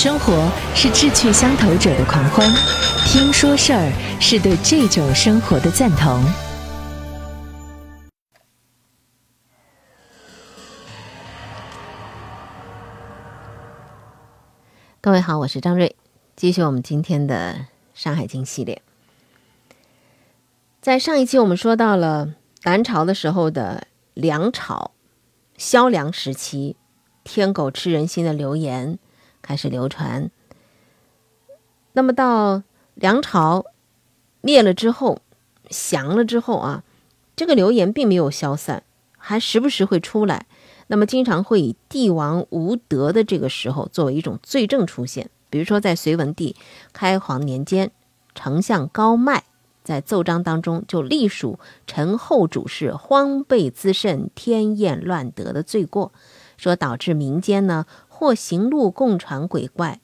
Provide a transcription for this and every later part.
生活是志趣相投者的狂欢，听说事儿是对这种生活的赞同。各位好，我是张瑞，继续我们今天的《山海经》系列。在上一期我们说到了南朝的时候的梁朝，萧梁时期，天狗吃人心的流言开始流传。那么到梁朝灭了之后，降了之后啊，这个流言并没有消散，还时不时会出来。那么经常会以帝王无德的这个时候作为一种罪证出现，比如说在隋文帝开皇年间，丞相高迈在奏章当中就隶属陈后主事荒悖滋甚、天厌乱德的罪过，说导致民间呢或行路共传鬼怪，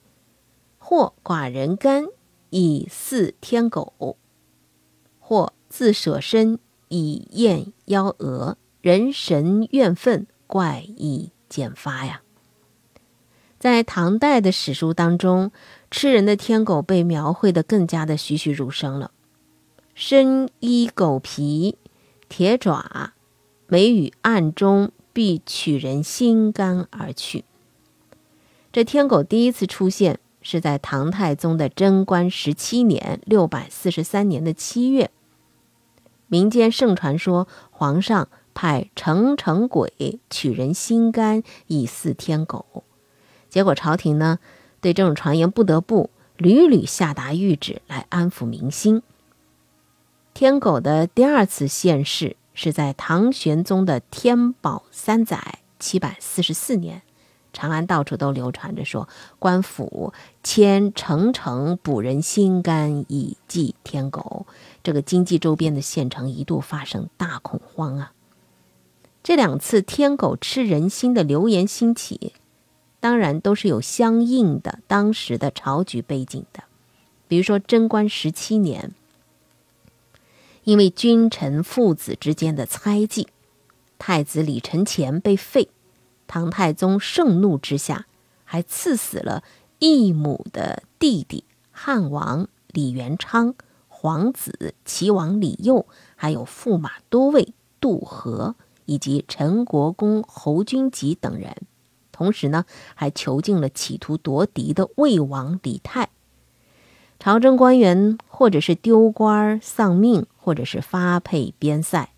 或寡人干以祀天狗，或自舍身以验妖蛾，人神怨愤。怪异渐发呀，在唐代的史书当中，吃人的天狗被描绘的更加的栩栩如生了。身衣狗皮，铁爪，眉宇暗中必取人心肝而去。这天狗第一次出现是在唐太宗的贞观十七年（六百四十三年）的七月，民间盛传说皇上。派成成鬼取人心肝以祀天狗，结果朝廷呢对这种传言不得不屡屡下达谕旨来安抚民心。天狗的第二次现世是在唐玄宗的天宝三载（七百四十四年），长安到处都流传着说官府迁城城补人心肝以祭天狗，这个经济周边的县城一度发生大恐慌啊。这两次天狗吃人心的流言兴起，当然都是有相应的当时的朝局背景的。比如说贞观十七年，因为君臣父子之间的猜忌，太子李承乾被废，唐太宗盛怒之下，还赐死了义母的弟弟汉王李元昌、皇子齐王李佑，还有驸马都尉杜和。以及陈国公侯君集等人，同时呢，还囚禁了企图夺嫡的魏王李泰。朝政官员或者是丢官丧命，或者是发配边塞，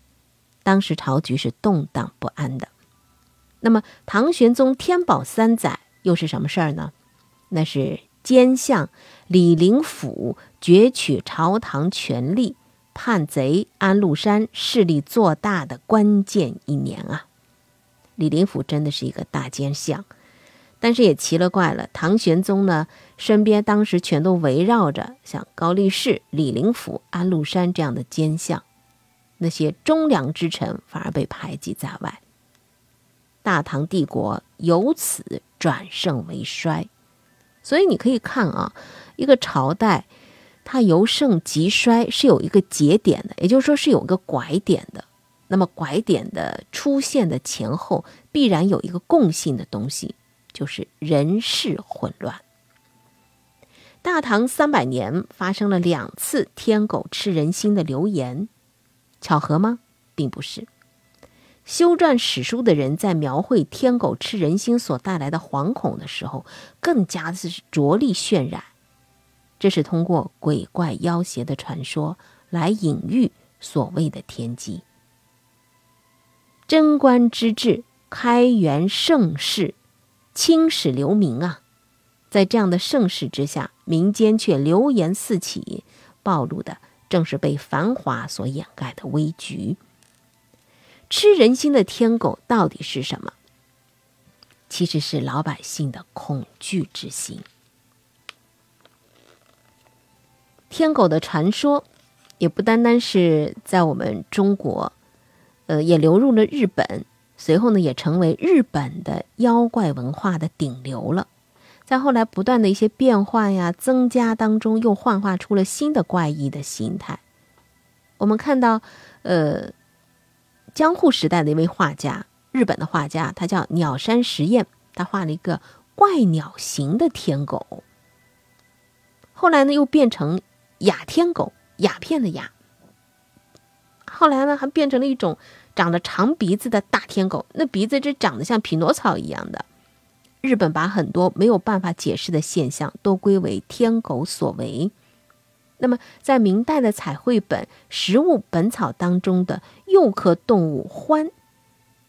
当时朝局是动荡不安的。那么，唐玄宗天宝三载又是什么事儿呢？那是奸相李林甫攫取朝堂权力。叛贼安禄山势力做大的关键一年啊，李林甫真的是一个大奸相，但是也奇了怪了，唐玄宗呢身边当时全都围绕着像高力士、李林甫、安禄山这样的奸相，那些忠良之臣反而被排挤在外，大唐帝国由此转盛为衰，所以你可以看啊，一个朝代。它由盛及衰是有一个节点的，也就是说是有个拐点的。那么拐点的出现的前后，必然有一个共性的东西，就是人事混乱。大唐三百年发生了两次天狗吃人心的流言，巧合吗？并不是。修撰史书的人在描绘天狗吃人心所带来的惶恐的时候，更加的是着力渲染。这是通过鬼怪妖邪的传说来隐喻所谓的天机。贞观之治，开元盛世，青史留名啊！在这样的盛世之下，民间却流言四起，暴露的正是被繁华所掩盖的危局。吃人心的天狗到底是什么？其实是老百姓的恐惧之心。天狗的传说，也不单单是在我们中国，呃，也流入了日本，随后呢，也成为日本的妖怪文化的顶流了。在后来不断的一些变化呀、增加当中，又幻化出了新的怪异的形态。我们看到，呃，江户时代的一位画家，日本的画家，他叫鸟山实验，他画了一个怪鸟形的天狗。后来呢，又变成鸦天狗，鸦片的鸦。后来呢，还变成了一种长着长鼻子的大天狗，那鼻子这长得像匹诺曹一样的。日本把很多没有办法解释的现象都归为天狗所为。那么，在明代的彩绘本《食物本草》当中的幼科动物獾，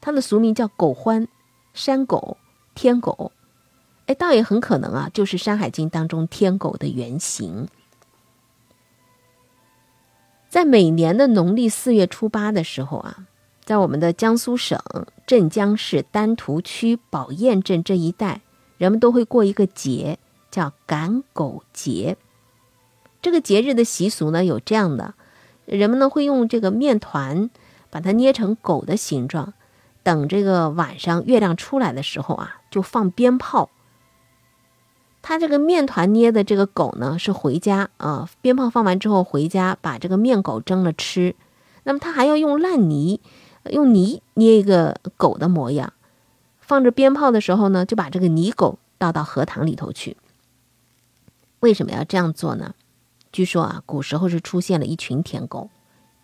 它的俗名叫狗獾、山狗、天狗，哎，倒也很可能啊，就是《山海经》当中天狗的原型。在每年的农历四月初八的时候啊，在我们的江苏省镇江市丹徒区宝堰镇这一带，人们都会过一个节，叫赶狗节。这个节日的习俗呢，有这样的：人们呢会用这个面团把它捏成狗的形状，等这个晚上月亮出来的时候啊，就放鞭炮。他这个面团捏的这个狗呢，是回家啊，鞭炮放完之后回家把这个面狗蒸了吃。那么他还要用烂泥，用泥捏一个狗的模样，放着鞭炮的时候呢，就把这个泥狗倒到荷塘里头去。为什么要这样做呢？据说啊，古时候是出现了一群舔狗，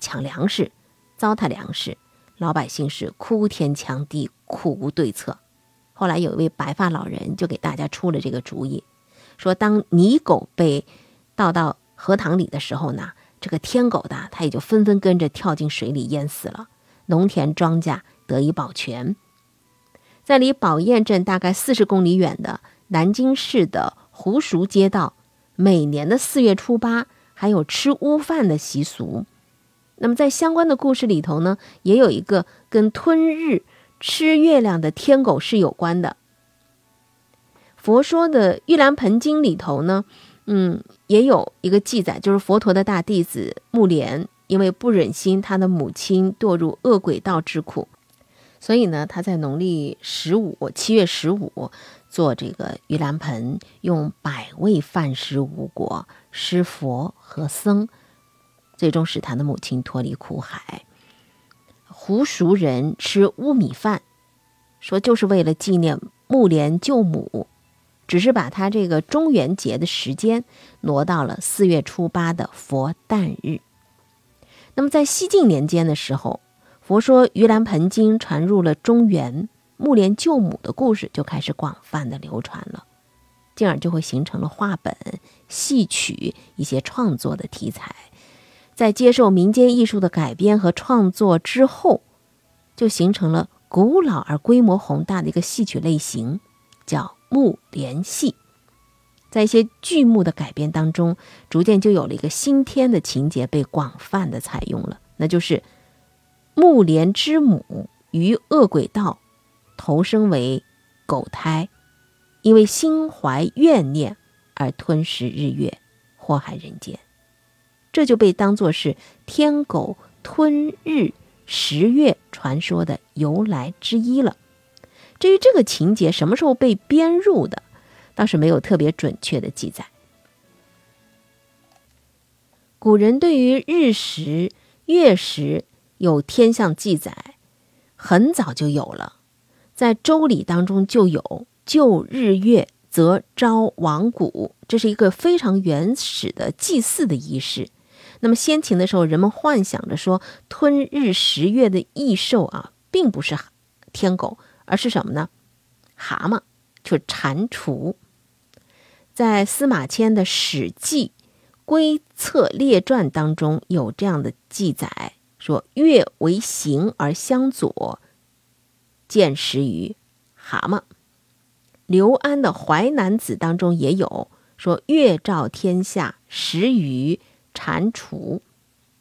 抢粮食，糟蹋粮食，老百姓是哭天抢地，苦无对策。后来有一位白发老人就给大家出了这个主意，说当泥狗被倒到荷塘里的时候呢，这个天狗的他也就纷纷跟着跳进水里淹死了，农田庄稼得以保全。在离宝堰镇大概四十公里远的南京市的湖熟街道。每年的四月初八还有吃乌饭的习俗，那么在相关的故事里头呢，也有一个跟吞日、吃月亮的天狗是有关的。佛说的《玉兰盆经》里头呢，嗯，也有一个记载，就是佛陀的大弟子木莲，因为不忍心他的母亲堕入恶鬼道之苦，所以呢，他在农历十五，七月十五。做这个盂兰盆，用百味饭食无果，施佛和僧，最终使他的母亲脱离苦海。胡熟人吃乌米饭，说就是为了纪念木莲救母，只是把他这个中元节的时间挪到了四月初八的佛诞日。那么在西晋年间的时候，佛说盂兰盆经传入了中原。木莲救母的故事就开始广泛的流传了，进而就会形成了画本、戏曲一些创作的题材。在接受民间艺术的改编和创作之后，就形成了古老而规模宏大的一个戏曲类型，叫木莲戏。在一些剧目的改编当中，逐渐就有了一个新天的情节被广泛的采用了，那就是木莲之母于恶鬼道。投生为狗胎，因为心怀怨念而吞食日月，祸害人间，这就被当作是天狗吞日食月传说的由来之一了。至于这个情节什么时候被编入的，倒是没有特别准确的记载。古人对于日食、月食有天象记载，很早就有了。在周礼当中就有救日月则招亡谷，这是一个非常原始的祭祀的仪式。那么先秦的时候，人们幻想着说吞日食月的异兽啊，并不是天狗，而是什么呢？蛤蟆，就是蟾蜍。在司马迁的《史记·归策列传》当中有这样的记载，说月为形而相左。见食于蛤蟆。刘安的《淮南子》当中也有说：“月照天下，食于蟾蜍。”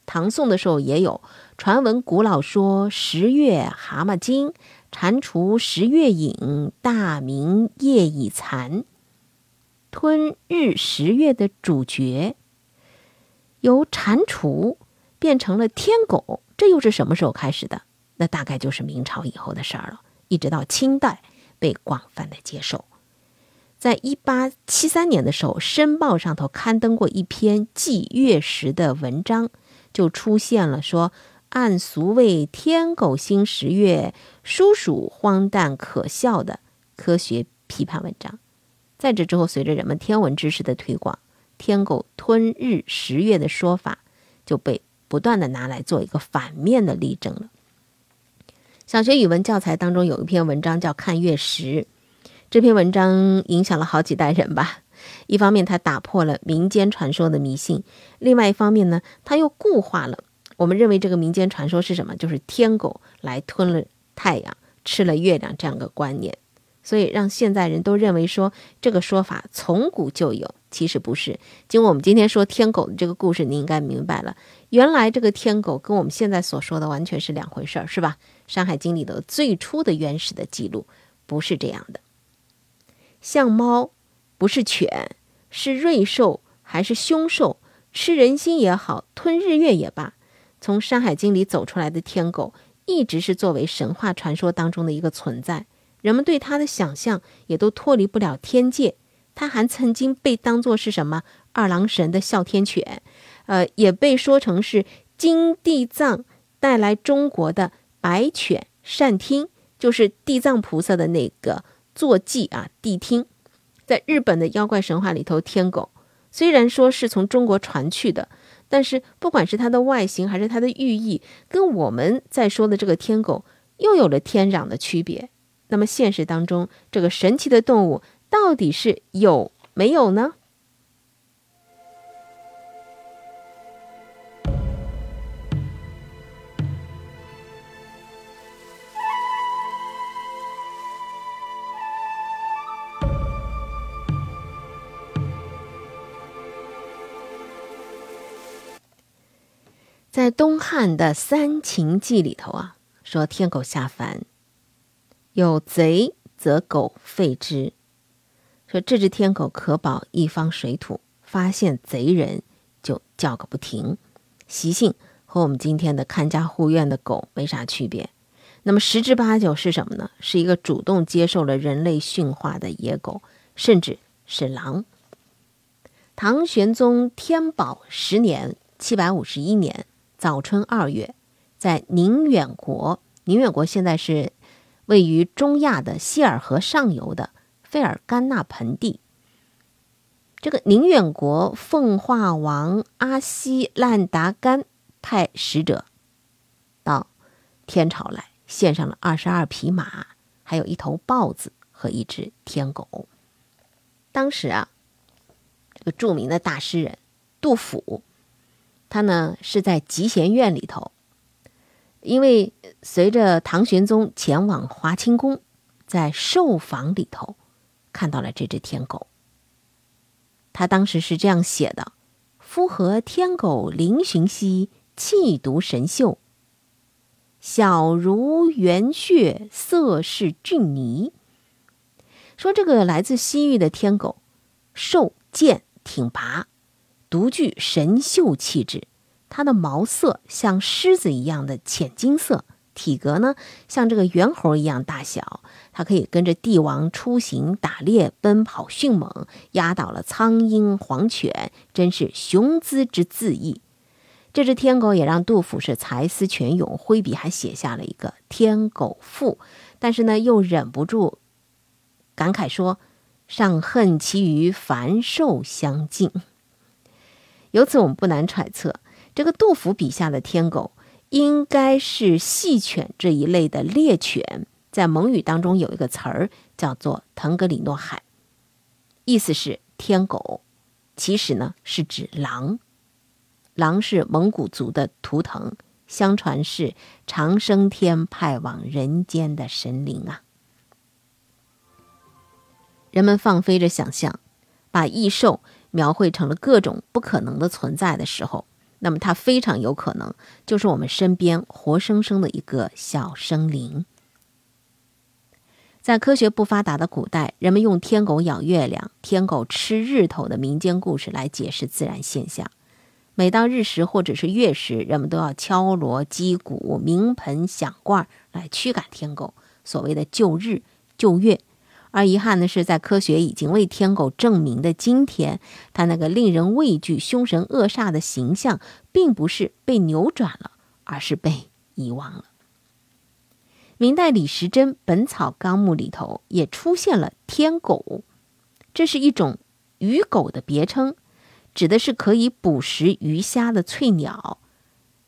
唐宋的时候也有传闻，古老说：“十月蛤蟆精，蟾蜍十月影，大明夜已残。”吞日食月的主角由蟾蜍变成了天狗，这又是什么时候开始的？那大概就是明朝以后的事儿了，一直到清代被广泛的接受。在一八七三年的时候，《申报》上头刊登过一篇祭月食的文章，就出现了说按俗谓天狗星食月，殊属荒诞可笑的科学批判文章。在这之后，随着人们天文知识的推广，天狗吞日食月的说法就被不断的拿来做一个反面的例证了。小学语文教材当中有一篇文章叫《看月食》，这篇文章影响了好几代人吧。一方面，它打破了民间传说的迷信；另外一方面呢，它又固化了我们认为这个民间传说是什么，就是天狗来吞了太阳、吃了月亮这样的观念。所以让现在人都认为说这个说法从古就有，其实不是。经过我们今天说天狗的这个故事，你应该明白了，原来这个天狗跟我们现在所说的完全是两回事儿，是吧？《山海经》里的最初的原始的记录不是这样的。像猫不是犬，是瑞兽还是凶兽？吃人心也好，吞日月也罢，从《山海经》里走出来的天狗，一直是作为神话传说当中的一个存在。人们对它的想象也都脱离不了天界，它还曾经被当作是什么二郎神的哮天犬，呃，也被说成是金地藏带来中国的白犬善听，就是地藏菩萨的那个坐骑啊，谛听。在日本的妖怪神话里头，天狗虽然说是从中国传去的，但是不管是它的外形还是它的寓意，跟我们在说的这个天狗又有了天壤的区别。那么现实当中，这个神奇的动物到底是有没有呢？在东汉的《三秦记》里头啊，说天狗下凡。有贼则狗吠之，说这只天狗可保一方水土，发现贼人就叫个不停，习性和我们今天的看家护院的狗没啥区别。那么十之八九是什么呢？是一个主动接受了人类驯化的野狗，甚至是狼。唐玄宗天宝十年（七百五十一年）早春二月，在宁远国，宁远国现在是。位于中亚的希尔河上游的费尔干纳盆地，这个宁远国奉化王阿西烂达干派使者到天朝来，献上了二十二匹马，还有一头豹子和一只天狗。当时啊，这个著名的大诗人杜甫，他呢是在集贤院里头。因为随着唐玄宗前往华清宫，在寿房里头看到了这只天狗。他当时是这样写的：“夫何天狗灵寻兮，气独神秀。小如圆穴，色是俊泥。”说这个来自西域的天狗，瘦健挺拔，独具神秀气质。它的毛色像狮子一样的浅金色，体格呢像这个猿猴一样大小。它可以跟着帝王出行、打猎、奔跑迅猛，压倒了苍鹰、黄犬，真是雄姿之恣意。这只天狗也让杜甫是才思泉涌，挥笔还写下了一个《天狗赋》，但是呢又忍不住感慨说：“尚恨其与凡兽相近。”由此我们不难揣测。这个杜甫笔下的天狗，应该是细犬这一类的猎犬，在蒙语当中有一个词儿叫做“腾格里诺海”，意思是天狗，其实呢是指狼。狼是蒙古族的图腾，相传是长生天派往人间的神灵啊。人们放飞着想象，把异兽描绘成了各种不可能的存在的时候。那么它非常有可能就是我们身边活生生的一个小生灵。在科学不发达的古代，人们用天狗咬月亮、天狗吃日头的民间故事来解释自然现象。每当日食或者是月食，人们都要敲锣击鼓、鸣盆响罐来驱赶天狗，所谓的救日救月。而遗憾的是，在科学已经为天狗证明的今天，它那个令人畏惧、凶神恶煞的形象，并不是被扭转了，而是被遗忘了。明代李时珍《本草纲目》里头也出现了天狗，这是一种鱼狗的别称，指的是可以捕食鱼虾的翠鸟。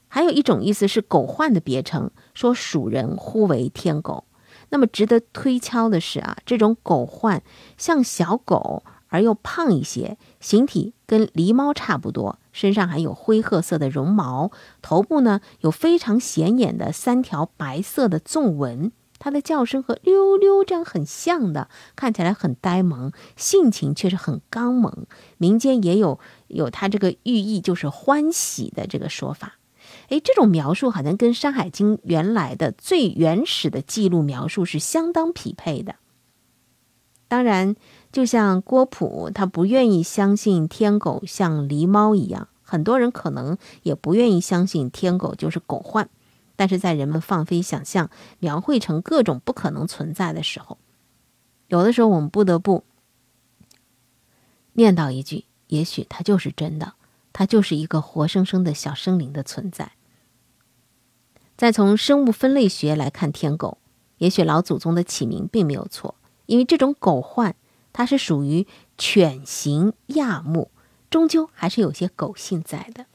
还有一种意思是狗患的别称，说蜀人呼为天狗。那么值得推敲的是啊，这种狗患像小狗而又胖一些，形体跟狸猫差不多，身上还有灰褐色的绒毛，头部呢有非常显眼的三条白色的纵纹。它的叫声和溜溜这样很像的，看起来很呆萌，性情却是很刚猛。民间也有有它这个寓意，就是欢喜的这个说法。诶，这种描述好像跟《山海经》原来的最原始的记录描述是相当匹配的。当然，就像郭璞他不愿意相信天狗像狸猫一样，很多人可能也不愿意相信天狗就是狗患。但是在人们放飞想象、描绘成各种不可能存在的时候，有的时候我们不得不念叨一句：也许它就是真的。它就是一个活生生的小生灵的存在。再从生物分类学来看，天狗，也许老祖宗的起名并没有错，因为这种狗患它是属于犬形亚目，终究还是有些狗性在的。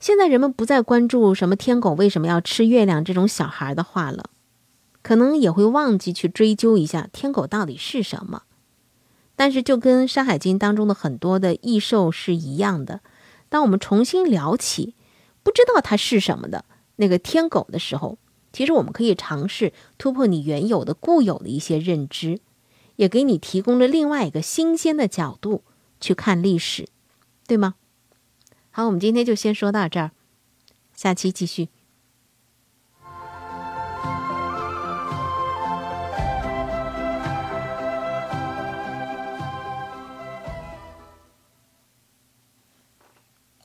现在人们不再关注什么天狗为什么要吃月亮这种小孩的话了，可能也会忘记去追究一下天狗到底是什么。但是，就跟《山海经》当中的很多的异兽是一样的，当我们重新聊起不知道它是什么的那个天狗的时候，其实我们可以尝试突破你原有的固有的一些认知，也给你提供了另外一个新鲜的角度去看历史，对吗？好，我们今天就先说到这儿，下期继续。